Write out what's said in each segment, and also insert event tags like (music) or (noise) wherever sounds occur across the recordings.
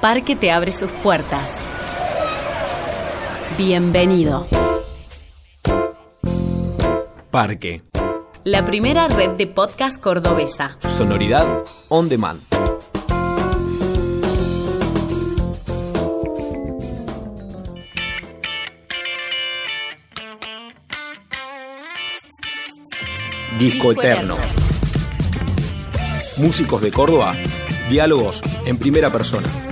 Parque te abre sus puertas. Bienvenido. Parque. La primera red de podcast cordobesa. Sonoridad on demand. Disco Eterno. Músicos de Córdoba. Diálogos en primera persona.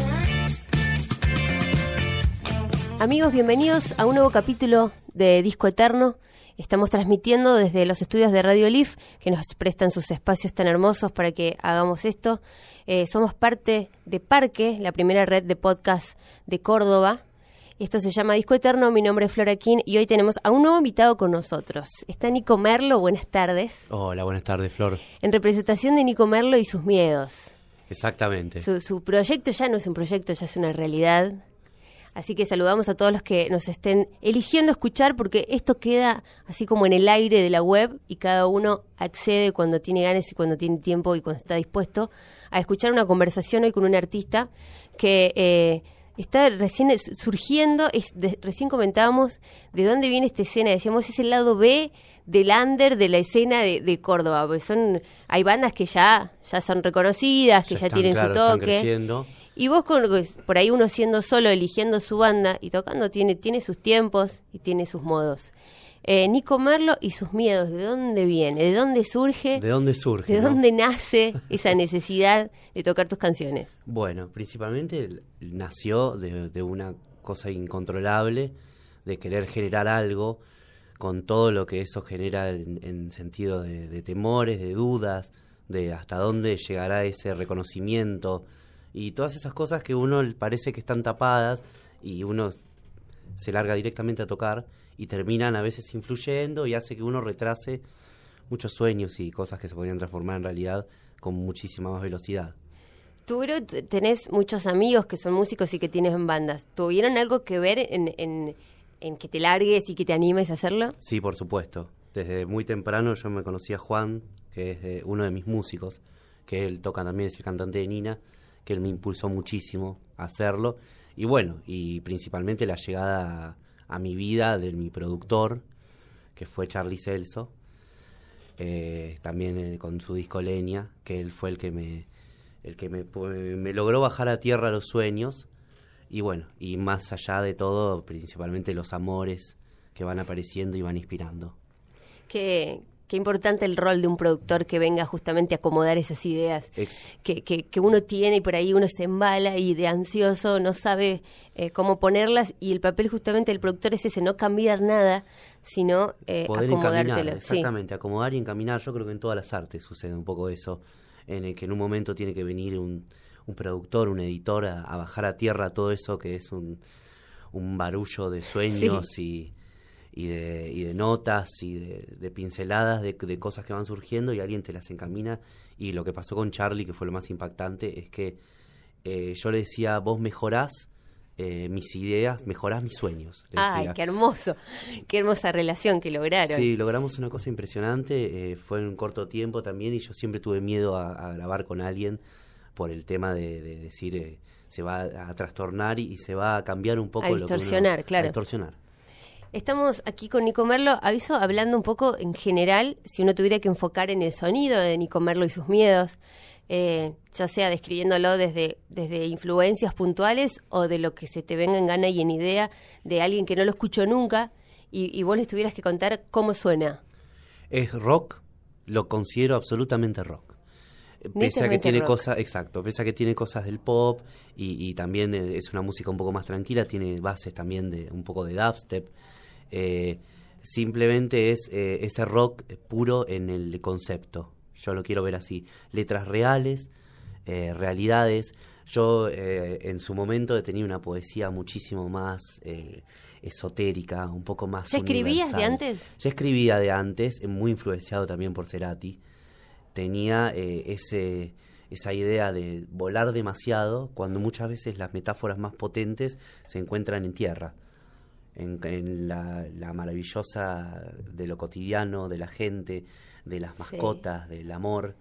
Amigos, bienvenidos a un nuevo capítulo de Disco Eterno. Estamos transmitiendo desde los estudios de Radio Leaf, que nos prestan sus espacios tan hermosos para que hagamos esto. Eh, somos parte de Parque, la primera red de podcast de Córdoba. Esto se llama Disco Eterno, mi nombre es Flora King y hoy tenemos a un nuevo invitado con nosotros. Está Nico Merlo, buenas tardes. Hola, buenas tardes, Flor. En representación de Nico Merlo y sus miedos. Exactamente. Su, su proyecto ya no es un proyecto, ya es una realidad. Así que saludamos a todos los que nos estén eligiendo escuchar porque esto queda así como en el aire de la web y cada uno accede cuando tiene ganas y cuando tiene tiempo y cuando está dispuesto a escuchar una conversación hoy con un artista que eh, está recién surgiendo, es de- recién comentábamos de dónde viene esta escena, decíamos es el lado B del under de la escena de, de Córdoba, porque son, hay bandas que ya, ya son reconocidas, que ya, están, tienen claro, su están toque. creciendo. Y vos con, por ahí uno siendo solo, eligiendo su banda y tocando, tiene, tiene sus tiempos y tiene sus modos. Eh, Nico Merlo y sus miedos, ¿de dónde viene? ¿De dónde surge? ¿De dónde surge? ¿De no? dónde nace esa necesidad de tocar tus canciones? Bueno, principalmente nació de, de una cosa incontrolable, de querer generar algo con todo lo que eso genera en, en sentido de, de temores, de dudas, de hasta dónde llegará ese reconocimiento y todas esas cosas que uno parece que están tapadas y uno se larga directamente a tocar y terminan a veces influyendo y hace que uno retrase muchos sueños y cosas que se podrían transformar en realidad con muchísima más velocidad. Tú t- tenés muchos amigos que son músicos y que tienen bandas. ¿Tuvieron algo que ver en, en, en que te largues y que te animes a hacerlo? Sí, por supuesto. Desde muy temprano yo me conocí a Juan, que es de- uno de mis músicos, que él toca también, es el cantante de Nina, que él me impulsó muchísimo a hacerlo. Y bueno, y principalmente la llegada a, mi vida de mi productor, que fue Charlie Celso, eh, también eh, con su disco Leña, que él fue el que me el que me, me logró bajar a tierra los sueños y bueno, y más allá de todo, principalmente los amores que van apareciendo y van inspirando. Qué, qué importante el rol de un productor que venga justamente a acomodar esas ideas que, que, que uno tiene y por ahí uno se embala y de ansioso no sabe eh, cómo ponerlas y el papel justamente del productor es ese, no cambiar nada, sino eh, poder encaminar. Sí. exactamente, acomodar y encaminar. Yo creo que en todas las artes sucede un poco eso, en el que en un momento tiene que venir un, un productor, un editor a, a bajar a tierra todo eso que es un, un barullo de sueños y, y, de, y de notas y de, de pinceladas de, de cosas que van surgiendo y alguien te las encamina. Y lo que pasó con Charlie, que fue lo más impactante, es que eh, yo le decía, vos mejorás eh, mis ideas, mejorás mis sueños. le Ay, decía. qué hermoso, qué hermosa relación que lograron. Sí, logramos una cosa impresionante, eh, fue en un corto tiempo también y yo siempre tuve miedo a, a grabar con alguien por el tema de, de decir eh, se va a trastornar y, y se va a cambiar un poco A lo que uno- claro. A distorsionar. Estamos aquí con Nico Merlo, aviso, hablando un poco en general, si uno tuviera que enfocar en el sonido de Nico Merlo y sus miedos, eh, ya sea describiéndolo desde, desde influencias puntuales o de lo que se te venga en gana y en idea de alguien que no lo escuchó nunca y, y vos les tuvieras que contar cómo suena. Es rock, lo considero absolutamente rock. Eh, Pese a que tiene cosas, exacto, pese a que tiene cosas del pop y, y también es una música un poco más tranquila, tiene bases también de un poco de dubstep. Eh, simplemente es eh, ese rock puro en el concepto. Yo lo quiero ver así. Letras reales, eh, realidades. Yo eh, en su momento tenía una poesía muchísimo más esotérica, un poco más. ¿Ya escribías de antes? Ya escribía de antes, muy influenciado también por Cerati. Tenía eh, ese, esa idea de volar demasiado cuando muchas veces las metáforas más potentes se encuentran en tierra. En, en la, la maravillosa de lo cotidiano, de la gente, de las Sí. mascotas, del amor,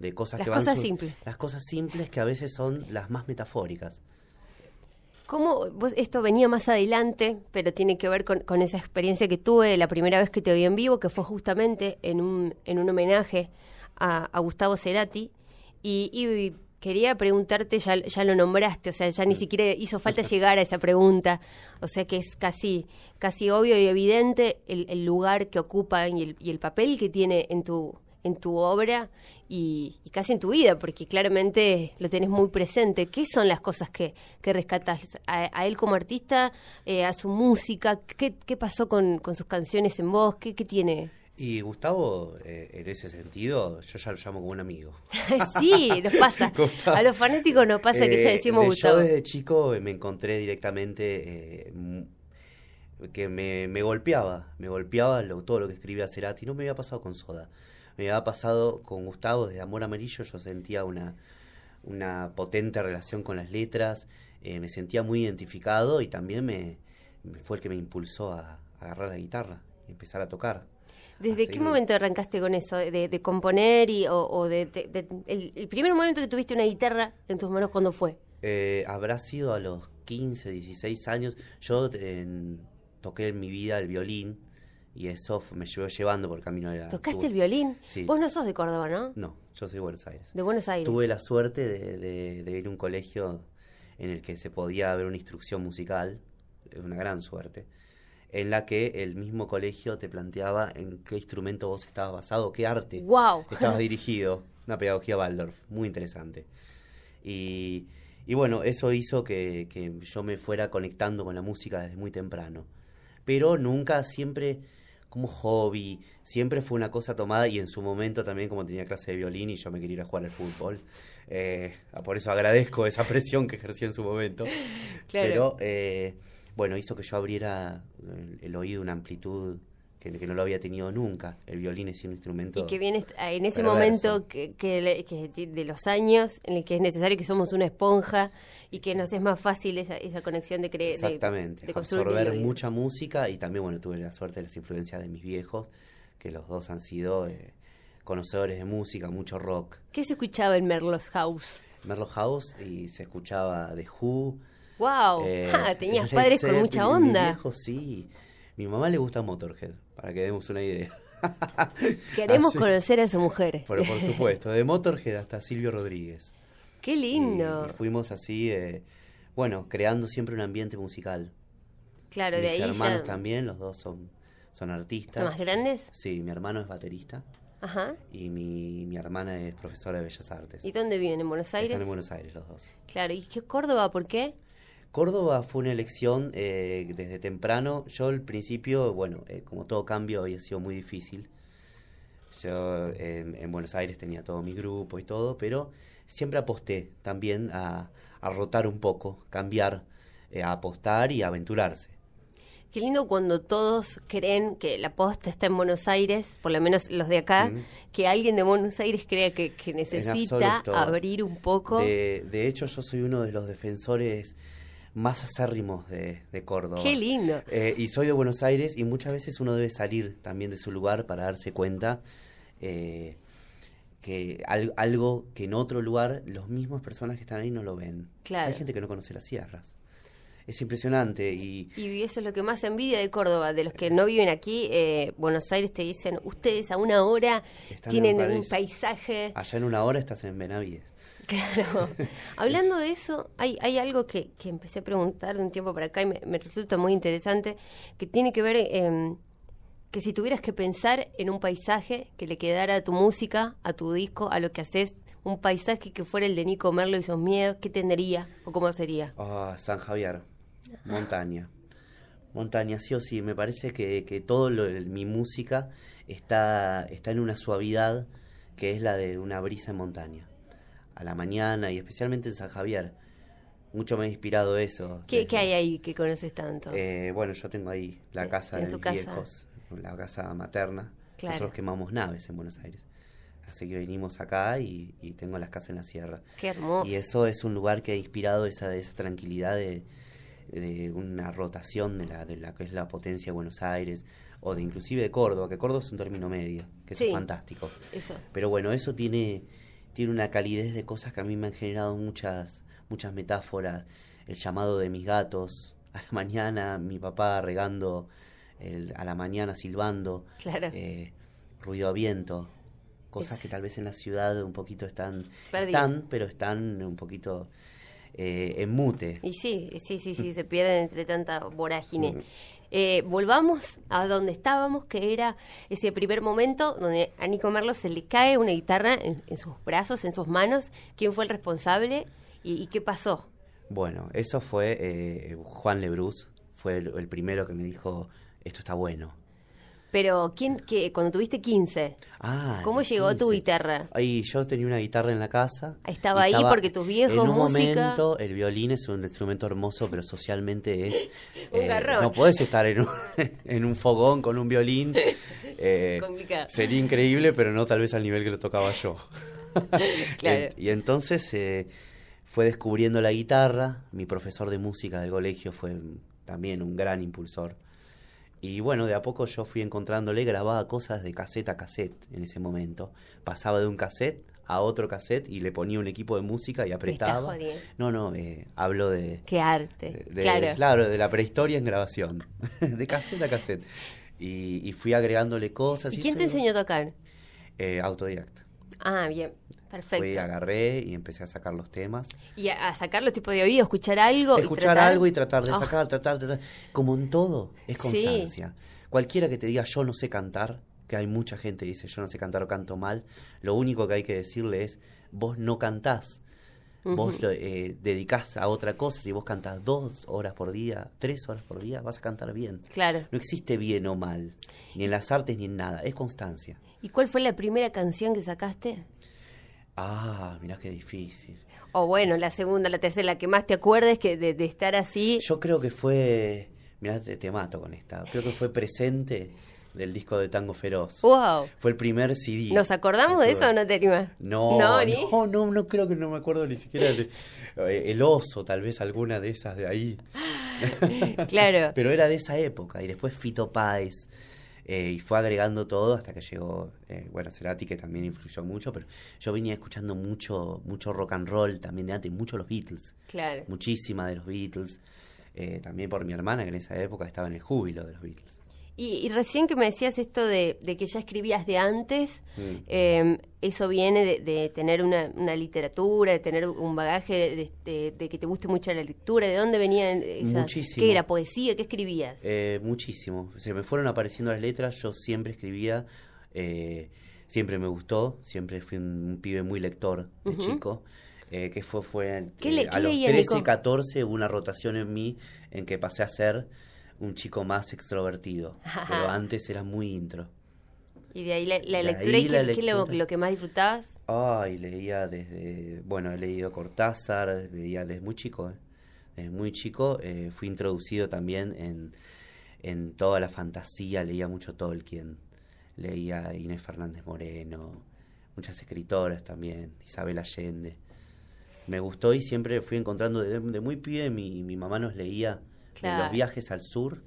de cosas Las que van cosas sur- simples. Las cosas simples que a veces son las más metafóricas. ¿Cómo vos, esto venía más adelante, pero tiene que ver con, con, esa experiencia que tuve la primera vez que te vi en vivo, que fue justamente en un, en un homenaje a, a Gustavo Cerati? Y, y, quería preguntarte, ya, ya lo nombraste, o sea, ya ni siquiera hizo falta llegar a esa pregunta, o sea que es casi, casi obvio y evidente el, el lugar que ocupa y el, y el papel que tiene en tu, en tu obra y, y, casi en tu vida, porque claramente lo tenés muy presente. ¿Qué son las cosas que, que rescatas a, a, él como artista, eh, a su música? ¿Qué, qué pasó con, con, sus canciones en voz? ¿Qué, qué tiene? Y Gustavo, eh, en ese sentido, yo ya lo llamo como un amigo. (laughs) sí, nos pasa. (laughs) a los fanáticos nos pasa que ya Eh, decimos Gustavo. Yo desde chico me encontré directamente eh, que me, me, golpeaba, me golpeaba lo, todo lo que escribía Cerati. No me había pasado con Soda, me había pasado con Gustavo desde Amor Amarillo. Yo sentía una, una potente relación con las letras, eh, me sentía muy identificado y también me, me, fue el que me impulsó a, a agarrar la guitarra y empezar a tocar. ¿Desde qué momento arrancaste con eso? ¿De, de componer y, o, o de, de, de el, el, primer momento que tuviste una guitarra en tus manos, cuándo fue? Eh, habrá sido a los 15, 16 años. Yo toqué en mi vida el violín y eso me llevó llevando por camino de la... ¿Tocaste tuve, el violín? Sí. Vos no sos de Córdoba, ¿no? No, yo soy de Buenos Aires. De Buenos Aires. Tuve la suerte de, de, de ir a un colegio en el que se podía ver una instrucción musical, una gran suerte en la que el mismo colegio te planteaba en qué instrumento vos estabas basado, qué arte wow. estabas (laughs) dirigido. Una pedagogía Waldorf, muy interesante. Y, y bueno, eso hizo que, que, yo me fuera conectando con la música desde muy temprano. Pero nunca, siempre como hobby, siempre fue una cosa tomada y en su momento también como tenía clase de violín y yo me quería ir a jugar al fútbol. Eh, por eso agradezco esa (laughs) presión que ejercí en su momento. Claro. Pero... Eh, bueno, hizo que yo abriera el, el oído una amplitud que, que, no lo había tenido nunca. El violín es un instrumento. Y que viene en ese perverso. momento que, que, que, de los años en el que es necesario que somos una esponja y que nos es más fácil esa, esa conexión de creer. Exactamente, de, de absorber mucha música y también, bueno, tuve la suerte de las influencias de mis viejos, que los dos han sido eh, conocedores de música, mucho rock. ¿Qué se escuchaba en Merlos House? Merlos House y se escuchaba The Who. ¡Wow! Eh, ah, tenías padres con mucha onda. Mi viejo, sí. Mi mamá le gusta Motorhead, para que demos una idea. (laughs) Queremos Así. conocer a su mujer. Pero por supuesto, de Motorhead hasta Silvio Rodríguez. ¡Qué lindo! Y, y fuimos así, eh, bueno, creando siempre un ambiente musical. Claro, Mis de ahí hermanos ya... también, los dos son, son artistas. ¿Son más grandes? Sí, mi hermano es baterista. Ajá. Y mi, mi hermana es profesora de Bellas Artes. ¿Y dónde viven? ¿En Buenos Aires? Están en Buenos Aires los dos. Claro, ¿y qué Córdoba? ¿Por qué? Córdoba fue una elección eh, desde temprano. Yo al principio, bueno, eh, como todo cambio había sido muy difícil. Yo eh, en Buenos Aires tenía todo mi grupo y todo, pero siempre aposté también a, a rotar un poco, cambiar, eh, a apostar y a aventurarse. Qué lindo cuando todos creen que la posta está en Buenos Aires, por lo menos los de acá, mm. que alguien de Buenos Aires crea que, que necesita abrir un poco. De, de hecho, yo soy uno de los defensores más acérrimos de, de Córdoba. Qué lindo. Eh, y soy de Buenos Aires y muchas veces uno debe salir también de su lugar para darse cuenta eh, que al, algo que en otro lugar los mismos personas que están ahí no lo ven. Claro. Hay gente que no conoce las sierras. Es impresionante y... Y eso es lo que más envidia de Córdoba, de los que no viven aquí, eh, Buenos Aires te dicen, ustedes a una hora tienen en un paisaje... Allá en una hora estás en Benavides. (laughs) Claro. (laughs) Hablando de eso, hay, hay algo que, que, empecé a preguntar de un tiempo para acá y me, me resulta muy interesante, que tiene que ver eh, que si tuvieras que pensar en un paisaje que le quedara a tu música, a tu disco, a lo que haces, un paisaje que fuera el de Nico Merlo y sus miedos, ¿qué tendría o cómo sería? Oh, San Javier, montaña. Montaña, sí o sí, me parece que, que todo lo, mi música está, está en una suavidad que es la de una brisa en montaña a la mañana y especialmente en San Javier. Mucho me ha inspirado eso. ¿Qué, desde, ¿qué hay ahí que conoces tanto? Eh, bueno, yo tengo ahí la casa de mis casa? viejos, la casa materna. Claro. Nosotros quemamos naves en Buenos Aires. Así que venimos acá y, y, tengo las casas en la sierra. Qué hermoso. Y eso es un lugar que ha inspirado esa, esa tranquilidad de, de una rotación de la, de la que es la potencia de Buenos Aires o de inclusive de Córdoba, que Córdoba es un término medio, que sí, es fantástico. Eso. Pero bueno, eso tiene tiene una calidez de cosas que a mí me han generado muchas muchas metáforas. el llamado de mis gatos, a la (laughs) mañana mi papá regando, el- a la mañana silbando, Claro. eh, ruido a viento, cosas Es- que tal vez en la ciudad un poquito están, están pero están un poquito eh, en mute. Y sí, sí, sí, sí, se pierden entre tanta vorágine. Mm. Eh, volvamos a donde estábamos, que era ese primer momento donde a Nico Merlo se le cae una guitarra en, en sus brazos, en sus manos. ¿Quién fue el responsable y, y qué pasó? Bueno, eso fue eh, Juan Lebrus, fue el, el primero que me dijo, esto está bueno. Pero, ¿quién, que cuando tuviste 15, Ah, ¿cómo llegó tu 15. guitarra? Ahí yo tenía una guitarra en la casa. Estaba y ahí porque tus viejos, En un música. momento, el violín es un instrumento hermoso, pero socialmente es. (laughs) Un eh, garrón. no podés estar en un, (laughs) en un fogón con un violín. (laughs) eh, complicado. Sería increíble, pero no tal vez al nivel que lo tocaba yo. Claro. En- y entonces eh, fue descubriendo la guitarra. Mi profesor de música del colegio fue también un gran impulsor. Y bueno, de a poco yo fui encontrándole, grababa cosas de cassette a cassette en ese momento. Pasaba de un cassette a otro cassette y le ponía un equipo de música y apretaba. jodiendo. No, no, eh, hablo de, Qué arte. de- claro. de la prehistoria en grabación, (laughs) de cassette a cassette. Y, y fui agregándole cosas. ¿Y quién te enseñó a tocar? Eh, autodidacta. Ah, bien. Perfecto. Fui, agarré y empecé a sacar los temas. Y a, a sacarlo tipo de oído, escuchar algo. y Escuchar tratar- algo y tratar de Ah, sacar, tratar, tratar. Como en todo, es Sí. constancia. Cualquiera que te diga yo no sé cantar, que hay mucha gente que dice yo no sé cantar o canto mal, lo único que hay que decirle es vos no cantás. Vos lo, eh, dedicás a otra cosa, si vos cantás dos horas por día, tres horas por día, vas a cantar bien. Claro. No existe bien o mal, ni en las artes ni en nada, es constancia. ¿Y cuál fue la primera canción que sacaste? Ah, mirá qué difícil. O bueno, la segunda, la tercera, la que más te acuerdes que de, de estar así. Yo creo que fue, mirá, te, te mato con esta, creo que fue presente del disco de Tango Feroz. ¡Wow! Fue el primer CD. ¿Nos acordamos de eso o no te animas? No, no, ni- no, no, no creo que no me acuerdo ni siquiera de eh, el oso, tal vez alguna de esas de ahí. (laughs) Claro. (laughs) Pero era de esa época y después Fito Páez eh, y fue agregando todo hasta que llegó, eh, bueno, Cerati que también influyó mucho, pero yo venía escuchando mucho, mucho rock and roll también de antes, mucho los Beatles, Claro. muchísima de los Beatles, eh, también por mi hermana que en esa época estaba en el júbilo de los Beatles. Y, y recién que me decías esto de, de que ya escribías de antes, Mm. eh, eso viene de, de tener una, una literatura, de tener un bagaje, de, que te guste mucho la lectura. ¿De dónde venían esas? Muchísimo. ¿Qué era? ¿Poesía? ¿Qué escribías? Eh, muchísimo. Se me fueron apareciendo las letras, yo siempre escribía, eh, siempre me gustó, siempre fui un, un pibe muy lector de chico. eh, que fue, fue ¿Qué eh, le- a qué los leía, 13, Nico? 14 hubo una rotación en mí en que pasé a ser un chico más extrovertido. (laughs) pero antes era muy intro. y de ahí la, la de lectura. ahí ¿Y la qué, lo, que más disfrutabas? Ay, leía desde, bueno, he leído Cortázar, leía desde muy chico, eh. desde muy chico eh, fui introducido también en, en toda la fantasía, leía mucho Tolkien, leía Inés Fernández Moreno, muchas escritoras también, Isabel Allende. Me gustó y siempre fui encontrando, de, de muy pibe mi, mi mamá nos leía de Claro. los viajes al sur,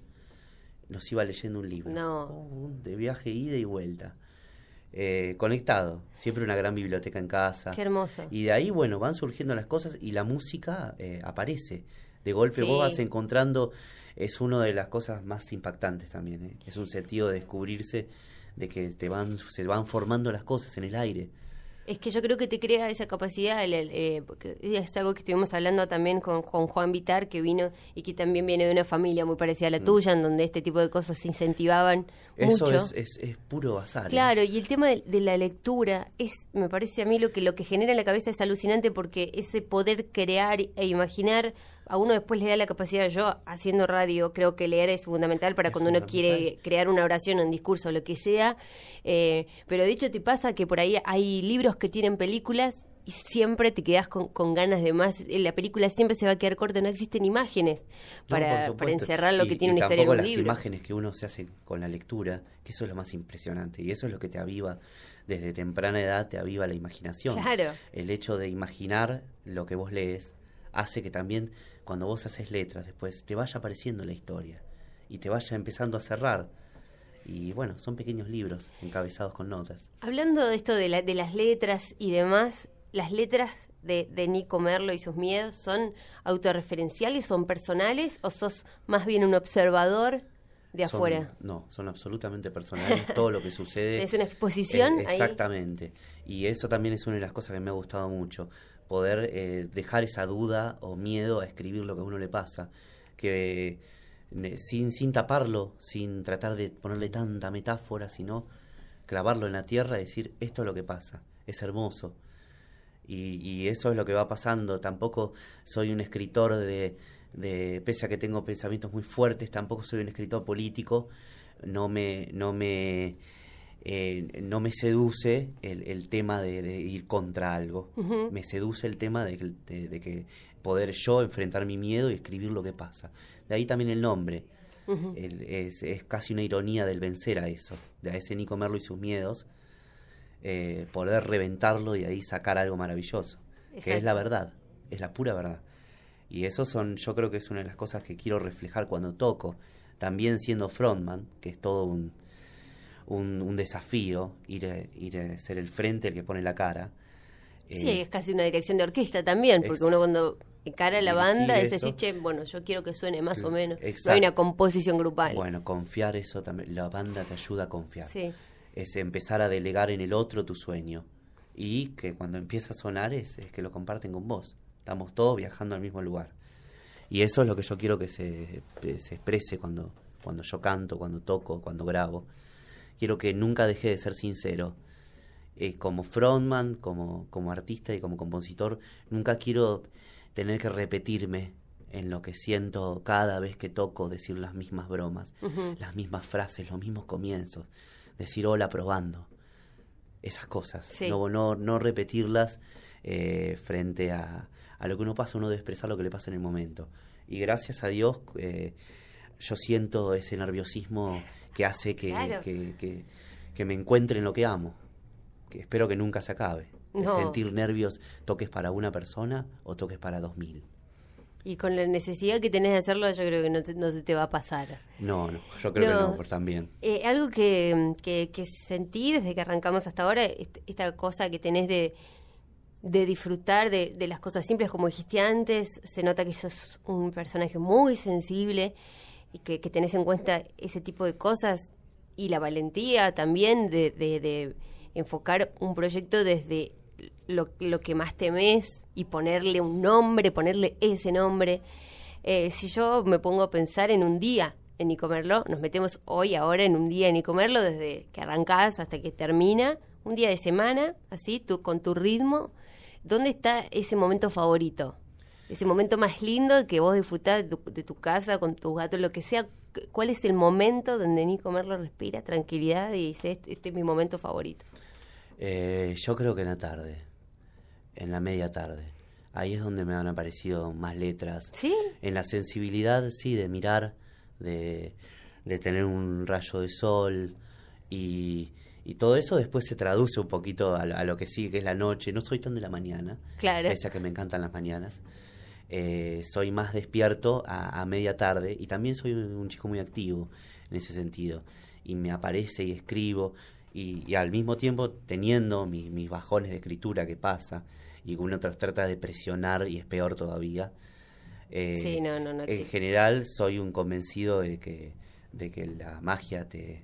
nos iba leyendo un libro. No. Oh, de viaje ida y vuelta. Eh, conectado, siempre una gran biblioteca en casa. Qué hermoso. Y de ahí, bueno, van surgiendo las cosas y la música eh, aparece. De golpe Sí. vos vas encontrando, es una de las cosas más impactantes también. ¿eh? Es un sentido de descubrirse, de que te van, se van formando las cosas en el aire. Es que yo creo que te crea esa capacidad, el- el, eh, es algo que estuvimos hablando también con, con Juan Vitar, que vino y que también viene de una familia muy parecida a la tuya, en donde este tipo de cosas se incentivaban Mm. Eso mucho. es, es, es puro azar. ¿eh? Claro, y el tema de, de la lectura es, me parece a mí lo que lo que genera en la cabeza es alucinante porque ese poder crear e imaginar a uno después le da la capacidad. Yo haciendo radio creo que leer es fundamental para Es cuando uno quiere crear una oración, un discurso, lo que sea. Eh, pero de hecho te pasa que por ahí hay libros que tienen películas y siempre te quedas con, con ganas de más. La película siempre se va a quedar corta, no existen imágenes No, para, encerrar lo Y- que tiene una historia en un las libro. imágenes que uno se hace con la lectura, que eso es lo más impresionante. Y eso es lo que te aviva desde temprana edad, te aviva la imaginación. Claro. El hecho de imaginar lo que vos lees hace que también cuando vos haces letras después te vaya apareciendo la historia y te vaya empezando a cerrar. Y bueno, son pequeños libros encabezados con notas. Hablando de esto de, la- de las letras y demás, las letras de, de Nico Merlo y sus miedos son autorreferenciales, son personales o sos más bien un observador de Son- afuera? No, son absolutamente (laughs) personales. todo lo que sucede. ¿Es una exposición Eh, ahí? exactamente. Y eso también es una de las cosas que me ha gustado mucho. Poder eh, dejar esa duda o miedo a escribir lo que a uno le pasa. Que sin, sin taparlo, sin tratar de ponerle tanta metáfora, sino clavarlo en la tierra y decir, esto es lo que pasa. Es hermoso. Y, y eso es lo que va pasando. Tampoco soy un escritor de, de, pese a que tengo pensamientos muy fuertes, tampoco soy un escritor político. No me, no me, eh, no me seduce el, el tema de, de ir contra algo. Me seduce el tema de, que- de- de que poder yo enfrentar mi miedo y escribir lo que pasa. De ahí también el nombre. El- es, es casi una ironía del vencer a eso, de a ese Nico Merlo y sus miedos, eh, poder reventarlo y de ahí sacar algo maravilloso, que es la verdad, es la pura verdad. Y eso son, yo creo que es una de las cosas que quiero reflejar cuando toco, también siendo frontman, que es todo un, un, un desafío, ir, a- ir a ser el frente, el que pone la cara. Sí, Eh, es casi una dirección de orquesta también, porque uno cuando encara la banda es decir, che, bueno, yo quiero que suene más o menos. No Exacto. hay una composición grupal. Bueno, confiar eso también, la banda te ayuda a confiar. Sí. es empezar a delegar en el otro tu sueño. Y que cuando empieza a sonar es, es que lo comparten con vos. Estamos todos viajando al mismo lugar. Y eso es lo que yo quiero que se, se exprese cuando, cuando yo canto, cuando toco, cuando grabo. Quiero que nunca deje de ser sincero. Eh, como frontman, como, como artista y como compositor, nunca quiero tener que repetirme en lo que siento cada vez que toco, decir las mismas bromas, las mismas frases, los mismos comienzos, decir hola probando, esas cosas, Sí. no, no, no repetirlas eh, frente a, a lo que uno pasa, uno debe expresar lo que le pasa en el momento. Y gracias a Dios eh, yo siento ese nerviosismo que hace que, Claro. que, que- que me encuentre en lo que amo, que espero que nunca se acabe. No. sentir nervios, toques para una persona o toques para dos mil. Y con la necesidad que tenés de hacerlo, yo creo que no, te- no se te va a pasar. No, no, yo creo No. que no, por también. Eh, algo que, que, que sentí desde que arrancamos hasta ahora, est- esta cosa que tenés de, de disfrutar de, de las cosas simples, como dijiste antes, se nota que sos un personaje muy sensible y que, tenés en cuenta ese tipo de cosas y la valentía también de, enfocar un proyecto desde lo, que más temés y ponerle un nombre, ponerle ese nombre. Eh, si yo me pongo a pensar en un día en Nicomerlo, nos metemos hoy, ahora, en un día en Nicomerlo, desde que arrancás hasta que termina, un día de semana, así, tú, con tu ritmo, ¿dónde está ese momento favorito? Ese momento más lindo que vos disfrutás de tu, de tu casa, con tus gatos, lo que sea. ¿Cuál es el momento donde Nico Merlo respira tranquilidad y dice, este, este es mi momento favorito? Eh, yo creo que en la tarde, en la media tarde. Ahí es donde me han aparecido más letras. ¿Sí? En la sensibilidad, sí, de mirar, de, de tener un rayo de sol y, y todo eso después se traduce un poquito a, lo- a lo que sigue, que es la noche. No soy tan de la mañana, Claro. pese a que me encantan las mañanas. Eh, soy más despierto a, a media tarde y también soy un, un chico muy activo en ese sentido. Y me aparece y escribo y, y al mismo tiempo teniendo mi- mis bajones de escritura que pasa y uno tra- trata de presionar y es peor todavía. Eh, Sí, no, no, no En general soy un convencido de que, de que la magia te,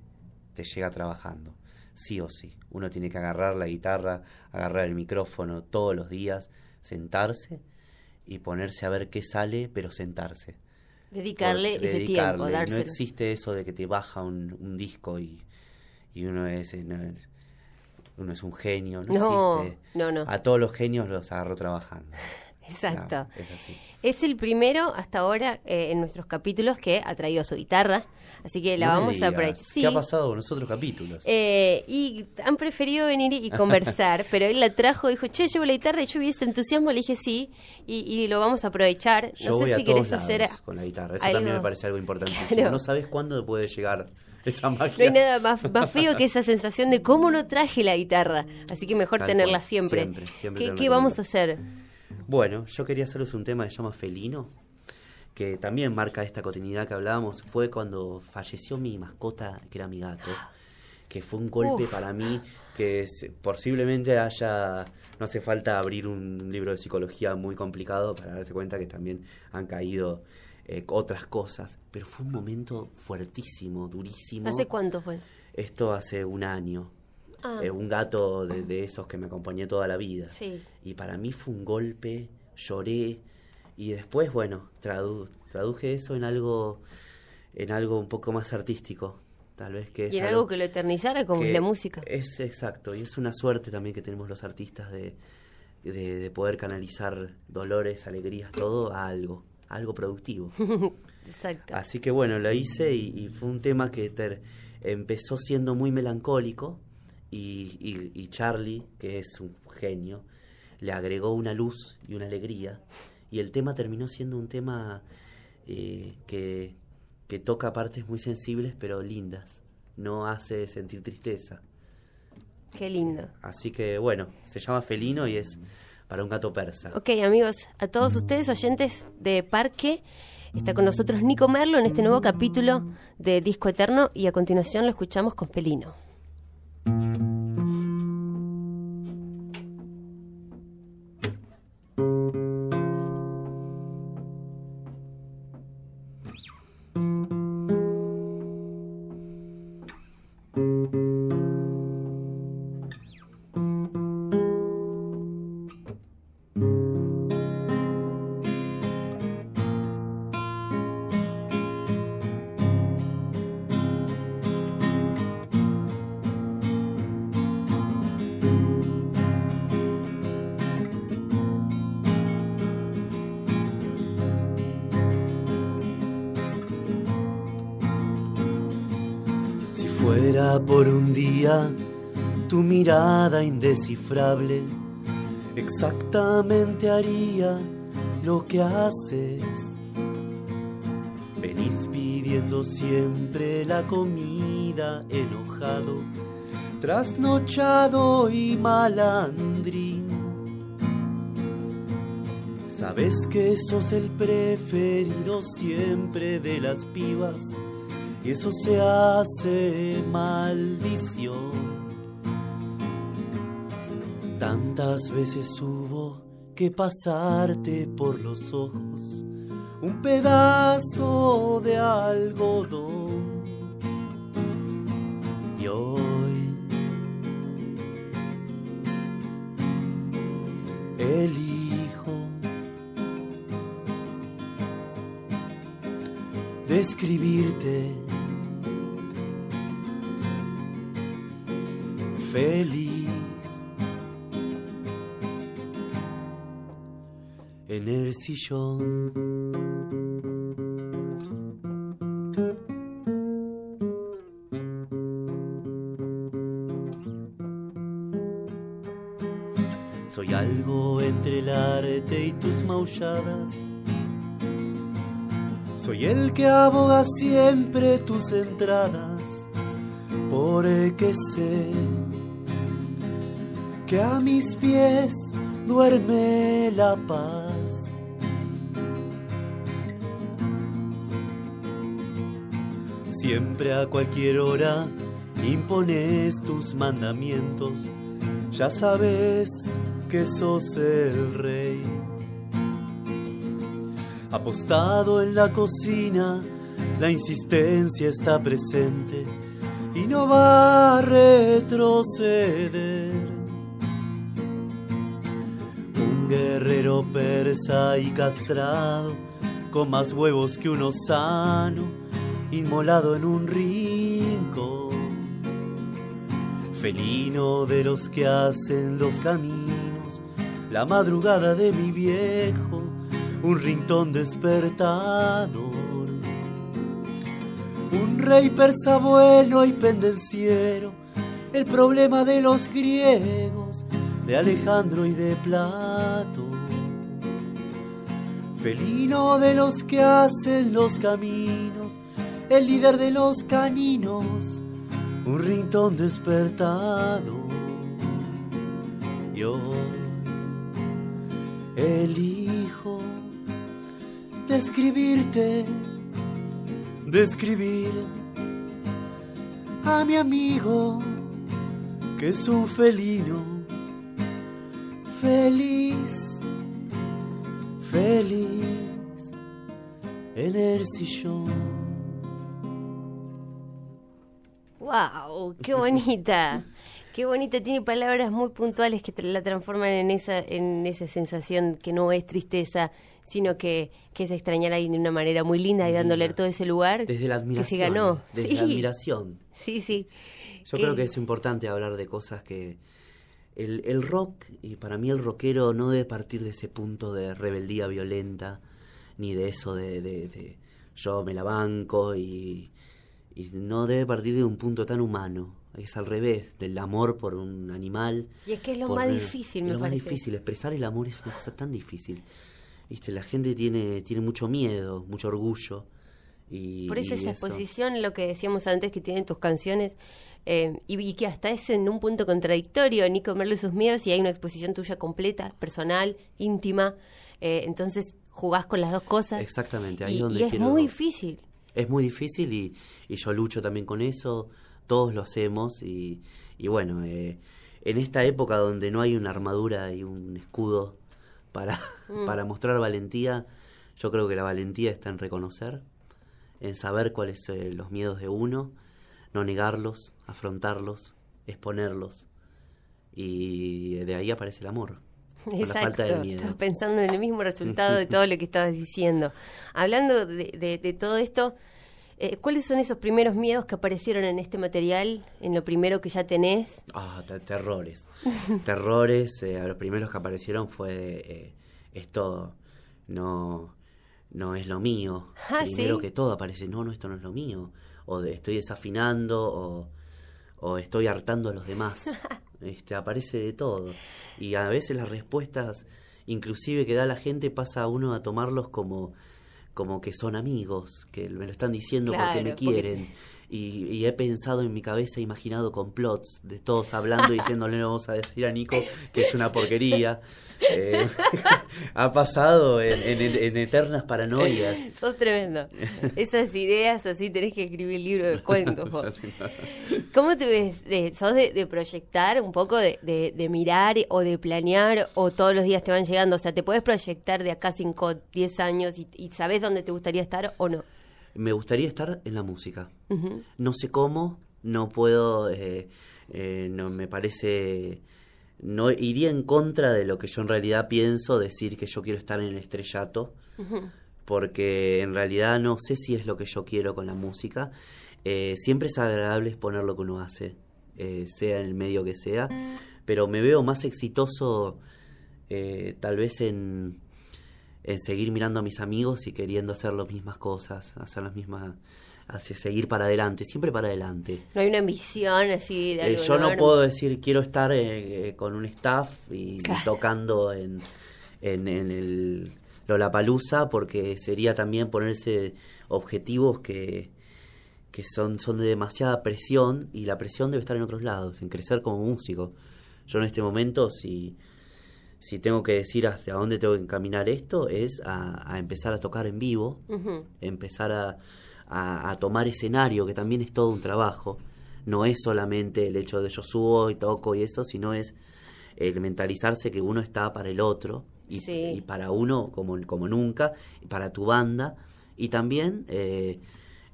te llega trabajando, sí o sí. Uno tiene que agarrar la guitarra, agarrar el micrófono todos los días, sentarse y ponerse a ver qué sale, pero sentarse. Dedicarle Por- ese dedicarle. tiempo, No existe eso de que te baja un, un disco y, y uno es eh, no, uno es un genio, no, No, existe. no, no. A todos los genios los agarró trabajando. Exacto. No, es así. Es el primero hasta ahora eh, en nuestros capítulos que ha traído su guitarra, así que la No vamos a aprovechar. ¿Qué ha pasado con los otros capítulos? Eh, y han preferido venir y conversar, (laughs) pero él la trajo, dijo, che, llevo la guitarra, y yo vi ese entusiasmo, le dije sí, y, y lo vamos a aprovechar. Yo no voy sé a si todos querés hacer con la guitarra. Eso algo. también me parece algo importantísimo. Claro. No sabes cuándo puede llegar esa No magia. hay nada más, más feo que esa sensación de cómo no traje la guitarra. Así que mejor Tal tenerla cual, siempre. siempre, siempre ¿Qué, vamos a hacer? Bueno, yo quería hacerles un tema que se llama Felino, que también marca esta cotidianidad que hablábamos. Fue cuando falleció mi mascota, que era mi gato, que fue un golpe Uf. para mí que es- posiblemente haya, no hace falta abrir un libro de psicología muy complicado para darse cuenta que también han caído eh, otras cosas, pero fue un momento fuertísimo, durísimo. ¿Hace cuánto fue? Esto hace un año. Ah. Eh, un gato de, de esos que me acompañó toda la vida. Sí. Y para mí fue un golpe, lloré y después, bueno, tradu- traduje eso en algo, en algo un poco más artístico, tal vez que es Y en algo que lo eternizara como la música. Es exacto, y es una suerte también que tenemos los artistas de, de, de poder canalizar dolores, alegrías, todo a algo, algo productivo. (laughs) Exacto. Así que bueno, lo hice y, y fue un tema que ter- empezó siendo muy melancólico y, y- y Charlie, que es un genio, le agregó una luz y una alegría y el tema terminó siendo un tema eh, que, que toca partes muy sensibles pero lindas, no hace sentir tristeza. Qué lindo. Así que bueno, se llama Felino y es para un gato persa. Ok, amigos, a todos ustedes oyentes de Parque, está con nosotros Nico Merlo en este nuevo capítulo de Disco Eterno y a continuación lo escuchamos con Felino. Si fuera por un día tu mirada indescifrable, exactamente haría lo que haces. Venís pidiendo siempre la comida, enojado, trasnochado y malandrín. Sabes que sos el preferido siempre de las pibas y eso se hace maldición. Tantas veces hubo que pasarte por los ojos un pedazo de algodón. Y hoy elijo describirte feliz en el sillón. Soy algo entre el arte y tus maulladas. Soy el que aboga siempre tus entradas, porque sé que a mis pies duerme la paz. Siempre a cualquier hora impones tus mandamientos, ya sabes que sos el rey. Apostado en la cocina, la insistencia está presente y no va a retroceder. Persa y castrado, con más huevos que uno sano, inmolado en un rincón. Felino de los que hacen los caminos, la madrugada de mi viejo, un rintón despertador. Un rey persa bueno y pendenciero, el problema de los griegos, de Alejandro y de Plato. Felino de los que hacen los caminos, el líder de los caninos, un rintón despertado. Yo elijo describirte, describir a mi amigo que es un felino feliz, feliz en el sillón. ¡Wow! ¡Qué bonita! (laughs) Qué bonita, tiene palabras muy puntuales que la transforman en esa, en esa sensación que no es tristeza, sino que, que es extrañar a alguien de una manera muy linda y dándole todo ese lugar desde la admiración, que se ganó. Desde la admiración. Sí, sí. Yo creo que es importante hablar de cosas que... El, el rock, y para mí el rockero no debe partir de ese punto de rebeldía violenta, ni de eso de, de, yo me la banco, y, y no debe partir de un punto tan humano es al revés, del amor por un animal. Y es que es lo más difícil, me lo más difícil, expresar el amor es una cosa tan difícil. ¿Viste? La gente tiene, tiene mucho miedo, mucho orgullo. Y, por eso esa exposición, lo que decíamos antes que tienen tus canciones, eh, y, que hasta es en un punto contradictorio, ni comerle sus miedos, y hay una exposición tuya completa, personal, íntima, eh, entonces jugás con las dos cosas. Exactamente, ahí y, donde y es muy difícil. Es muy difícil y, y yo lucho también con eso todos lo hacemos y, bueno, eh, en esta época donde no hay una armadura y un escudo para, mm. para mostrar valentía, yo creo que la valentía está en reconocer, en saber cuáles son eh, los miedos de uno, no negarlos, afrontarlos, exponerlos y de ahí aparece el amor. Exacto, la falta de miedo. estás pensando en el mismo resultado de todo lo que estabas diciendo. Hablando de, de todo esto, eh, ¿Cuáles son esos primeros miedos que aparecieron en este material, en lo primero que ya tenés? Ah, terrores. (laughs) terrores, eh, los primeros que aparecieron fue eh, esto no, no es lo mío. Ah, Primero que todo aparece, no, no, esto no es lo mío. O de, estoy desafinando o, o estoy hartando a los demás. (laughs) este, aparece de todo. Y a veces las respuestas, inclusive que da la gente, pasa a uno a tomarlos como como que son amigos, que me lo están diciendo porque me quieren. Y, he pensado en mi cabeza, he imaginado complots de todos hablando y diciéndole no vamos a decir a Nico que es una porquería. (laughs) Eh, (laughs) ha pasado en, eternas paranoias. (laughs) Sos tremendo. Esas ideas así tenés que escribir libro de cuentos. ¿Cómo te ves? ¿Sos de, proyectar un poco, de, de, mirar o de planear o todos los días te van llegando? O sea, ¿te puedes proyectar de acá 5, 10 años y, y sabes dónde te gustaría estar o no? Me gustaría estar en la música. No sé cómo, no puedo, eh, eh, no me parece, no iría en contra de lo que yo en realidad pienso, decir que yo quiero estar en el estrellato, porque en realidad no sé si es lo que yo quiero con la música. Eh, siempre es agradable exponer lo que uno hace, sea en el medio que sea, pero me veo más exitoso tal vez en en seguir mirando a mis amigos y queriendo hacer las mismas cosas, hacer las mismas hacia seguir para adelante, siempre para adelante. No hay una ambición así de eh, Yo no puedo decir quiero estar eh, eh, con un staff y, tocando en, en, en el Lollapalooza porque sería también ponerse objetivos que, que son, son de demasiada presión y la presión debe estar en otros lados, en crecer como músico. Yo en este momento si si tengo que decir hacia dónde tengo que encaminar esto, es a, empezar a tocar en vivo, empezar a, a, tomar escenario, que también es todo un trabajo. No es solamente el hecho de yo subo y toco y eso, sino es el mentalizarse que uno está para el otro y, para uno como, como nunca, y para tu banda, y también eh,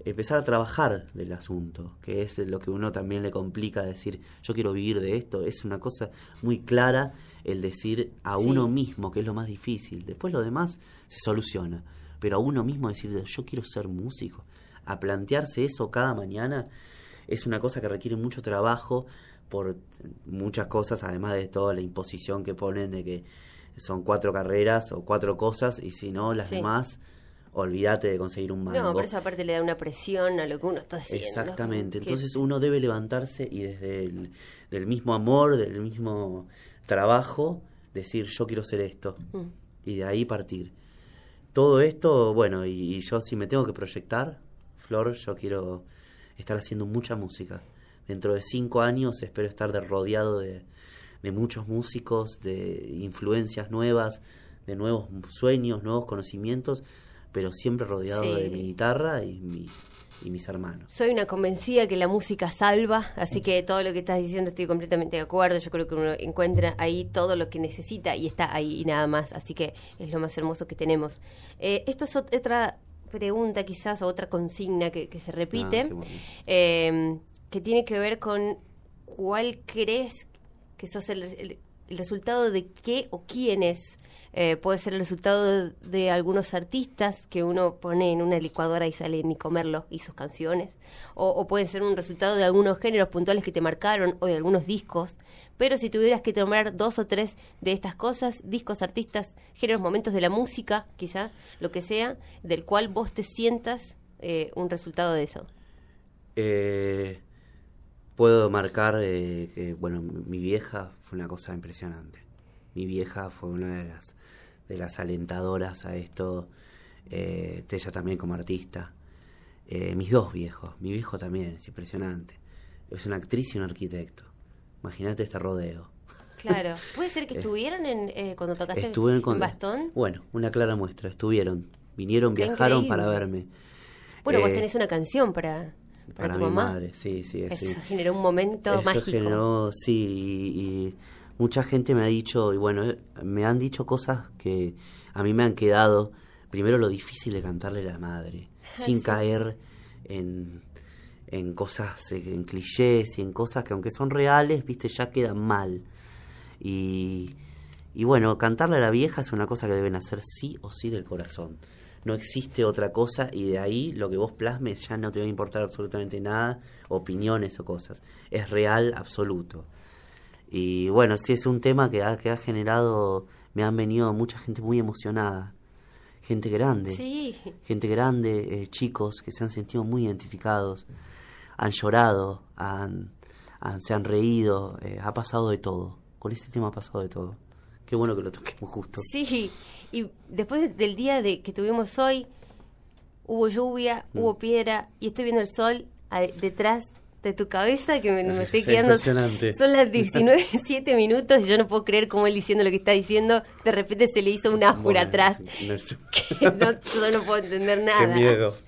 empezar a trabajar del asunto, que es lo que uno también le complica decir, yo quiero vivir de esto, es una cosa muy clara el decir a uno mismo, que es lo más difícil, después lo demás se soluciona, pero a uno mismo decir, yo quiero ser músico, a plantearse eso cada mañana, es una cosa que requiere mucho trabajo por muchas cosas, además de toda la imposición que ponen de que son cuatro carreras o cuatro cosas y si no las demás olvídate de conseguir un mango. No, por eso aparte le da una presión a lo que uno está haciendo. Exactamente, entonces uno debe levantarse y desde el del mismo amor, del mismo trabajo, decir yo quiero ser esto mm. y de ahí partir. Todo esto, bueno, y, yo si me tengo que proyectar, Flor, yo quiero estar haciendo mucha música. Dentro de cinco años espero estar rodeado de, de muchos músicos, de influencias nuevas, de nuevos sueños, nuevos conocimientos, pero siempre rodeado Sí. de mi guitarra y, mi- y mis hermanos. Soy una convencida que la música salva, así que todo lo que estás diciendo estoy completamente de acuerdo. Yo creo que uno encuentra ahí todo lo que necesita y está ahí y nada más, así que es lo más hermoso que tenemos. Eh, esto es ot- otra pregunta quizás o otra consigna que, que se repite, Ah, bueno. eh, que tiene que ver con cuál crees que sos el, el- el resultado de qué o quiénes. Eh, puede ser el resultado de, algunos artistas que uno pone en una licuadora y sale ni comerlo y sus canciones, o, puede ser un resultado de algunos géneros puntuales que te marcaron o de algunos discos. Pero si tuvieras que nombrar dos o tres de estas cosas, discos, artistas, géneros, momentos de la música, quizá, lo que sea, del cual vos te sientas eh, un resultado de eso. Eh, puedo marcar eh, que, bueno, mi vieja fue una cosa impresionante. Mi vieja fue una de las, de las alentadoras a esto. Eh, ella también como artista. Eh, mis dos viejos, mi viejo también, es impresionante. Es una actriz y un arquitecto. Imagínate este rodeo. Claro. (laughs) ¿Puede ser que estuvieron en, eh, cuando tocaste Estuve en, en. Bastón? Bueno, una clara muestra. Estuvieron, vinieron, Qué viajaron increíble. para verme. Bueno, vos Eh, tenés una canción para, para, Para tu mi mamá. madre, sí, sí, Eso sí. generó un momento Eso mágico. generó, sí, y, y mucha gente me ha dicho, y bueno, eh, me han dicho cosas que a mí me han quedado, primero lo difícil de cantarle a la madre, (laughs) sin Sí. caer en, en cosas, eh, en clichés y en cosas que aunque son reales, viste, ya quedan mal. Y, y bueno, cantarle a la vieja es una cosa que deben hacer sí o sí del corazón. No existe otra cosa y de ahí lo que vos plasmes ya no te va a importar absolutamente nada, opiniones o cosas. Es real absoluto. Y bueno, sí es un tema que ha, que ha generado, me han venido mucha gente muy emocionada, gente grande, Sí, gente grande, eh, chicos que se han sentido muy identificados, han llorado, han, han- se han reído, eh, ha pasado de todo. Con este tema ha pasado de todo. Qué bueno que lo toquemos justo. sí. Y después del día de que tuvimos hoy, hubo lluvia, Mm. hubo piedra y estoy viendo el sol a- detrás de tu cabeza que me, me estoy Sí, quedando. Son las 19, 7 (laughs) minutos y yo no puedo creer cómo él diciendo lo que está diciendo. De repente se le hizo un ájura Bueno, atrás. no es- (laughs) Que no, yo no puedo entender nada. Qué miedo. (laughs)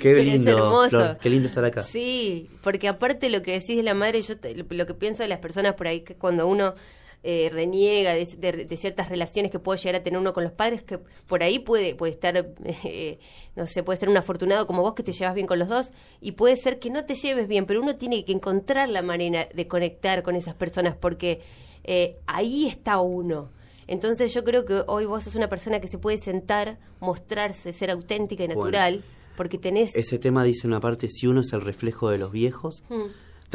Qué Pero es lindo, hermoso. Flor, qué lindo estar acá. Sí, porque aparte lo que decís de la madre, yo te- lo que pienso de las personas por ahí, que cuando uno eh, reniega de, de- de ciertas relaciones que puede llegar a tener uno con los padres, que por ahí puede, puede estar, (laughs) eh, no sé, puede ser un afortunado como vos que te llevas bien con los dos, y puede ser que no te lleves bien, pero uno tiene que encontrar la manera de conectar con esas personas, porque eh, ahí está uno. Entonces yo creo que hoy vos sos una persona que se puede sentar, mostrarse, ser auténtica y Bueno. natural, porque tenés... Ese tema dice una parte, si uno es el reflejo de los viejos, Mm.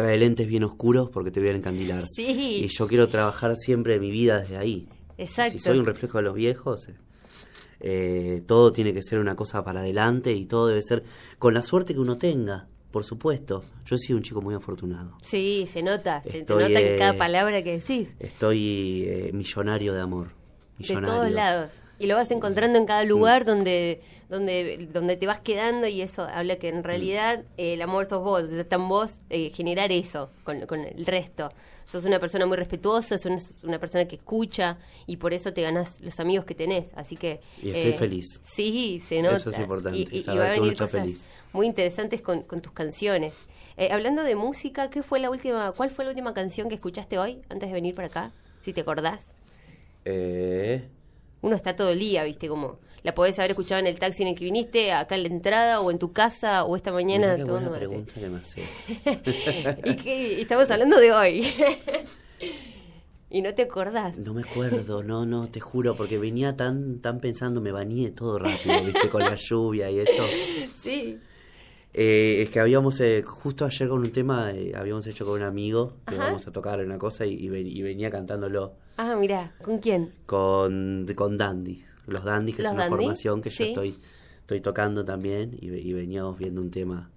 Trae lentes bien oscuros porque te voy a encandilar. Sí. Y yo quiero trabajar siempre mi vida desde ahí. Exacto. Si soy un reflejo de los viejos, eh, eh, todo tiene que ser una cosa para adelante y todo debe ser con la suerte que uno tenga, por supuesto. Yo he sido un chico muy afortunado. Sí, se nota, se te nota en eh, cada palabra que decís, Estoy eh, millonario de amor. de todos lados. Y lo vas encontrando en cada lugar donde, donde, donde te vas quedando y eso habla que en realidad eh, el amor sos vos, está en vos eh, generar eso con, con el resto. Sos una persona muy respetuosa, sos una, una persona que escucha y por eso te ganas los amigos que tenés. Así que... Y estoy eh, feliz. Sí, se nota. Eso es importante, Y, y- y saber va a venir cosas feliz. muy interesantes con, con tus canciones. Hablando de música, ¿qué fue la última, ¿cuál fue la última canción que escuchaste hoy antes de venir para acá? Si te acordás. Eh, Uno está todo el día, viste, como la podés haber escuchado en el taxi en el que viniste, acá en la entrada, o en tu casa, o esta mañana qué buena pregunta que me haces. (laughs) y que estamos hablando de hoy. (laughs) y no te acordás. No me acuerdo, no, no, te juro, porque venía tan, tan pensando, me bañé todo rápido, viste, con la lluvia y eso. (laughs) Sí. Eh, es que habíamos, eh, justo ayer con un tema, eh, habíamos hecho con un amigo, que Ajá. vamos a tocar una cosa y, y ven- y venía cantándolo Ah, mira, ¿con quién? con, con Dandy. Los Dandy, que ¿Los es una Dandy? formación que Sí. yo estoy, estoy tocando también y, ve- y veníamos viendo un tema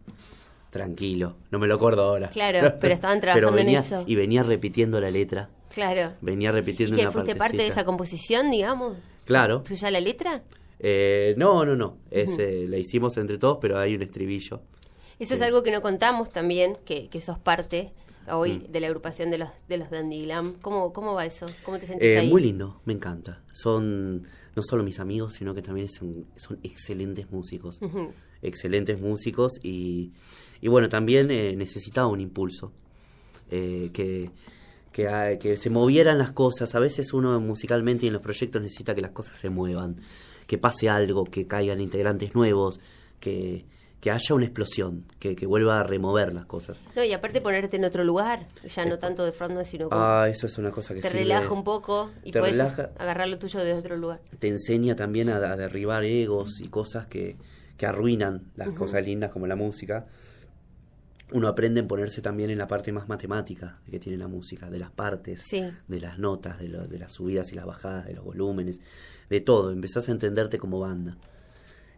tranquilo. No me lo acuerdo ahora. Claro, (laughs) pero estaban trabajando en venía- eso. Y venía repitiendo la letra, Claro. venía ¿Y repitiendo que una fuiste parte de esa composición, digamos? Claro. ¿Tuya la letra? Eh, no, no, no. Es, eh, la hicimos entre todos, pero hay un estribillo. Eso es algo que no contamos también, que, que sos parte hoy Mm. de la agrupación de los de los Dandy Glam. ¿Cómo, ¿Cómo va eso? ¿Cómo te sentís Eh, ahí? muy lindo, me encanta. Son no solo mis amigos, sino que también son, son excelentes músicos. Excelentes músicos y, y bueno, también eh, necesitaba un impulso. eh, que, que, ah, que se movieran las cosas. A veces uno musicalmente y en los proyectos necesita que las cosas se muevan, que pase algo, que caigan integrantes nuevos, que, que haya una explosión, que, que vuelva a remover las cosas. No, y aparte ponerte en otro lugar, ya no tanto de frontman, sino como Ah, eso es una cosa que te sirve- relaja un poco y te puedes relaja. agarrar lo tuyo desde otro lugar. te enseña también a, a derribar egos y cosas que, que arruinan las cosas lindas como la música. Uno aprende en ponerse también en la parte más matemática que tiene la música, de las partes, Sí. de las notas, de, lo- de las subidas y las bajadas, de los volúmenes, de todo. Empezás a entenderte como banda.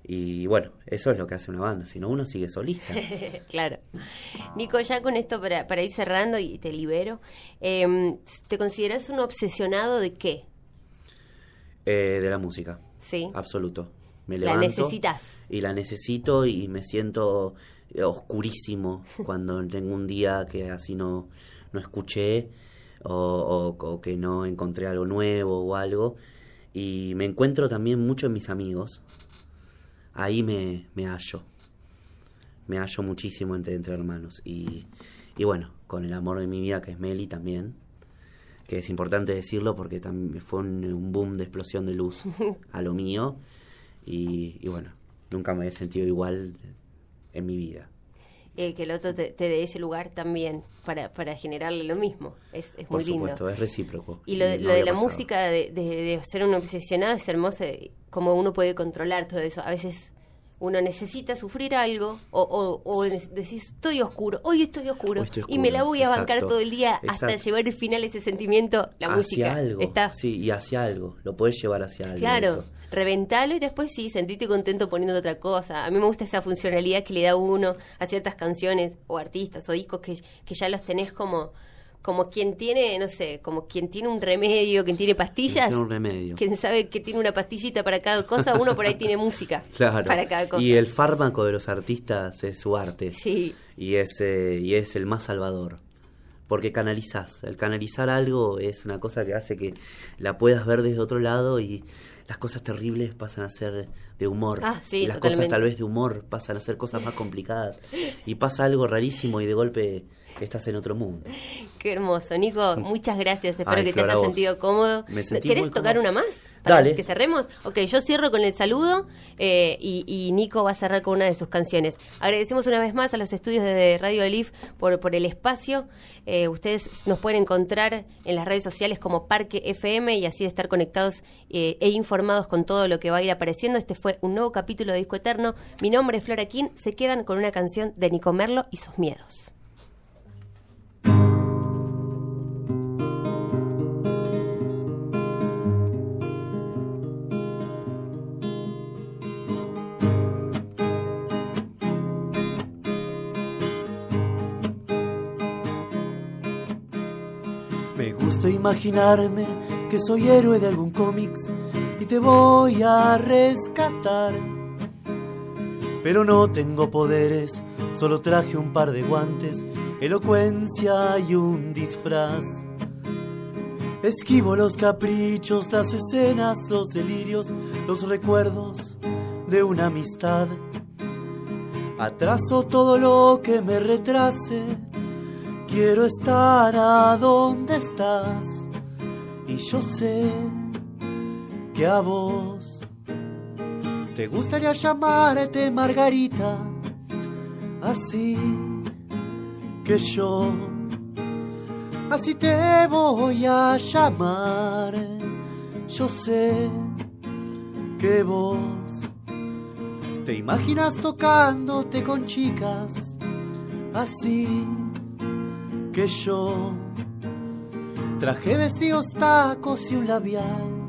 Y bueno, eso es lo que hace una banda, si no uno sigue solista. (laughs) claro. Nico, ya con esto para, para ir cerrando y te libero, eh, ¿te consideras un obsesionado de qué? Eh, de la música, Sí. absoluto. Me La levanto necesitas. y la necesito y me siento eh, oscurísimo (laughs) cuando tengo un día que así no, no escuché o, o- o que no encontré algo nuevo o algo. Y me encuentro también mucho en mis amigos. Ahí me, me hallo. Me hallo muchísimo entre, entre hermanos. Y, y bueno, con el amor de mi vida que es Meli también. Que es importante decirlo porque también fue un, un boom de explosión de luz (laughs) a lo mío. Y, y bueno, nunca me he sentido igual en mi vida. Eh, que el otro te, te dé ese lugar también para, para generarle lo mismo. Es, es muy Por supuesto, lindo. es recíproco. Y lo, de- no lo de había la pasado. música, de, de- de ser un obsesionado, es hermoso, eh, como uno puede controlar todo eso. A veces uno necesita sufrir algo o, o, decís, estoy oscuro, hoy estoy oscuro, Hoy estoy y me la voy a bancar todo el día hasta exacto. llevar al final ese sentimiento, la hacia música. algo. Está. Sí, y hacia algo. Lo puedes llevar hacia algo. Claro, eso. reventalo y después sí, sentite contento poniendo otra cosa. A mí me gusta esa funcionalidad que le da uno a ciertas canciones o artistas o discos que, que ya los tenés como como quien tiene, no sé, como quien tiene un remedio, quien tiene pastillas. Tiene un remedio. Quien sabe que tiene una pastillita para cada cosa, uno por ahí (laughs) tiene música Claro. para cada cosa. Y el fármaco de los artistas es su arte. Sí, Y es, eh, y es el más salvador. Porque canalizás. El canalizar algo es una cosa que hace que la puedas ver desde otro lado y las cosas terribles pasan a ser de humor. Ah, sí, las totalmente. cosas tal vez de humor pasan a ser cosas más complicadas. Y pasa algo rarísimo y de golpe estás en otro mundo. qué hermoso. Nico, muchas gracias. Espero Ay, que te hayas sentido cómodo. Me sentí ¿Querés tocar cómodo. una más? Para Dale. Que cerremos. Ok, yo cierro con el saludo eh, y, y Nico va a cerrar con una de sus canciones. Agradecemos una vez más a los estudios de Radio Elif por, por el espacio. Eh, ustedes nos pueden encontrar en las redes sociales como Parque FM y así estar conectados eh, e informados con todo lo que va a ir apareciendo. Este fue un nuevo capítulo de Disco Eterno. Mi nombre es Flora King. Se quedan con una canción de Nico Merlo y sus miedos. Me gusta imaginarme que soy héroe de algún cómics y te voy a rescatar. Pero no tengo poderes, solo traje un par de guantes, elocuencia y un disfraz. Esquivo los caprichos, las escenas, los delirios, los recuerdos de una amistad. Atraso todo lo que me retrase. Quiero estar a donde estás. Y yo sé que a vos te gustaría llamarte Margarita. Así que yo, así te voy a llamar. Yo sé que vos te imaginas tocándote con chicas. Así que yo traje vestidos, tacos y un labial.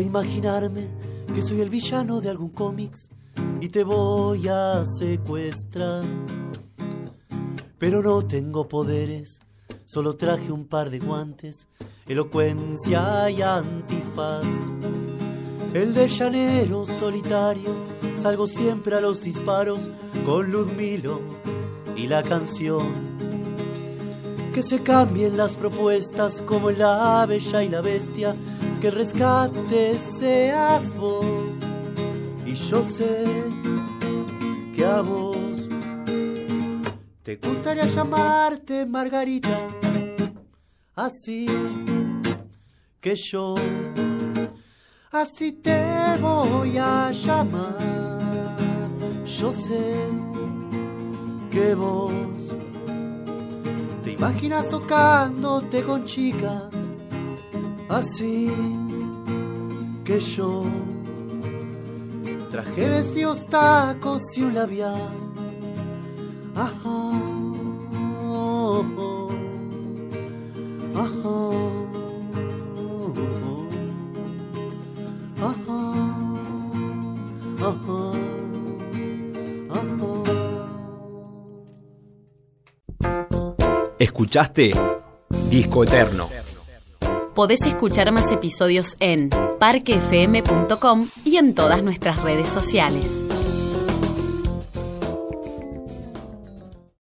Imaginarme que soy el villano de algún cómics y te voy a secuestrar. pero no tengo poderes, solo traje un par de guantes, elocuencia y antifaz. El de llanero solitario, salgo siempre a los disparos con Ludmilo y la canción. Que se cambien las propuestas como la bella y la bestia, que rescate seas vos. Y yo sé que a vos te gustaría llamarte Margarita, así que yo, así te voy a llamar. Yo sé que vos te imaginas tocándote con chicas, así que yo traje vestidos, tacos y un labial. Ajá. ajá. Escuchaste Disco Eterno. Podés escuchar más episodios en parquefm.com y en todas nuestras redes sociales.